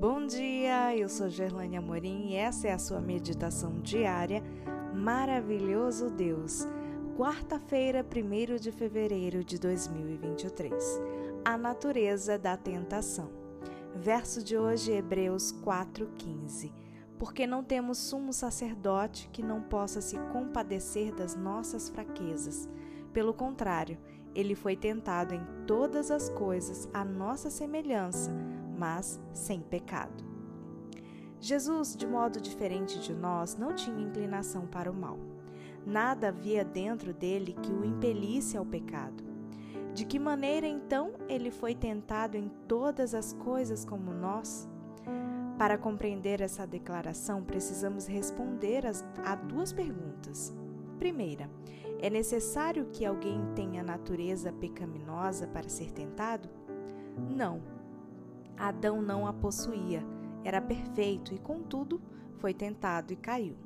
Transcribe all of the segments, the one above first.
Bom dia, eu sou Gerlane Amorim e essa é a sua meditação diária Maravilhoso Deus, quarta-feira, 1 de fevereiro de 2023. A natureza da tentação. Verso de hoje, Hebreus 4,15. Porque não temos sumo sacerdote que não possa se compadecer das nossas fraquezas. Pelo contrário, ele foi tentado em todas as coisas à nossa semelhança mas sem pecado. Jesus, de modo diferente de nós, não tinha inclinação para o mal. Nada havia dentro dele que o impelisse ao pecado. De que maneira então ele foi tentado em todas as coisas como nós? Para compreender essa declaração, precisamos responder a duas perguntas. Primeira, é necessário que alguém tenha natureza pecaminosa para ser tentado? Não, Adão não a possuía, era perfeito e, contudo, foi tentado e caiu.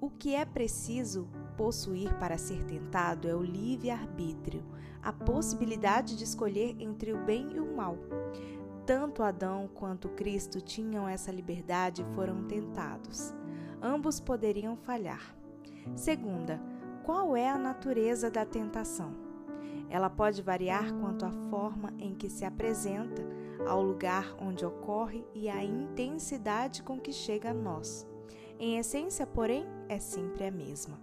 O que é preciso possuir para ser tentado é o livre-arbítrio, a possibilidade de escolher entre o bem e o mal. Tanto Adão quanto Cristo tinham essa liberdade e foram tentados. Ambos poderiam falhar. Segunda, qual é a natureza da tentação? Ela pode variar quanto à forma em que se apresenta, ao lugar onde ocorre e à intensidade com que chega a nós. Em essência, porém, é sempre a mesma.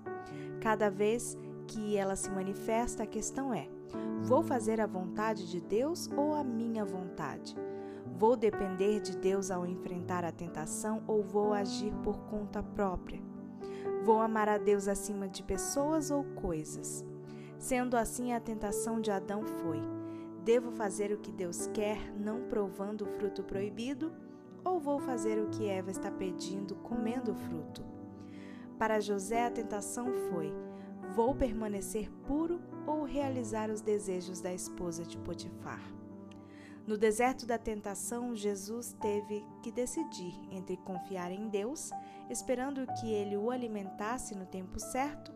Cada vez que ela se manifesta, a questão é: vou fazer a vontade de Deus ou a minha vontade? Vou depender de Deus ao enfrentar a tentação ou vou agir por conta própria? Vou amar a Deus acima de pessoas ou coisas? Sendo assim, a tentação de Adão foi: Devo fazer o que Deus quer, não provando o fruto proibido? Ou vou fazer o que Eva está pedindo, comendo o fruto? Para José, a tentação foi: vou permanecer puro ou realizar os desejos da esposa de Potifar? No deserto da tentação, Jesus teve que decidir entre confiar em Deus, esperando que ele o alimentasse no tempo certo,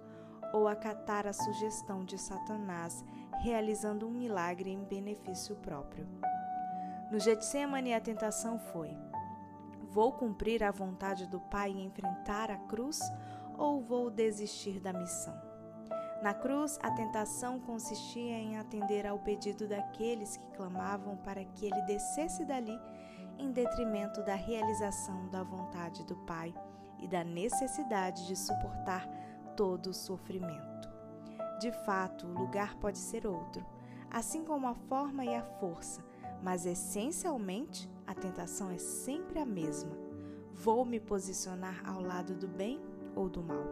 ou acatar a sugestão de Satanás, realizando um milagre em benefício próprio. No Getsemane, a tentação foi: vou cumprir a vontade do Pai e enfrentar a cruz ou vou desistir da missão? Na cruz, a tentação consistia em atender ao pedido daqueles que clamavam para que ele descesse dali, em detrimento da realização da vontade do Pai e da necessidade de suportar todo sofrimento. De fato, o lugar pode ser outro, assim como a forma e a força, mas essencialmente a tentação é sempre a mesma. Vou me posicionar ao lado do bem ou do mal.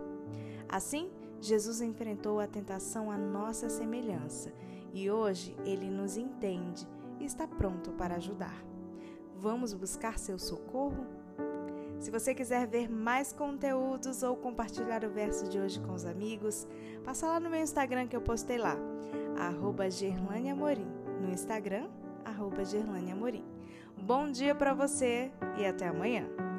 Assim, Jesus enfrentou a tentação à nossa semelhança e hoje ele nos entende e está pronto para ajudar. Vamos buscar seu socorro? Se você quiser ver mais conteúdos ou compartilhar o verso de hoje com os amigos, passa lá no meu Instagram que eu postei lá, arroba. No Instagram, arroba. Bom dia para você e até amanhã!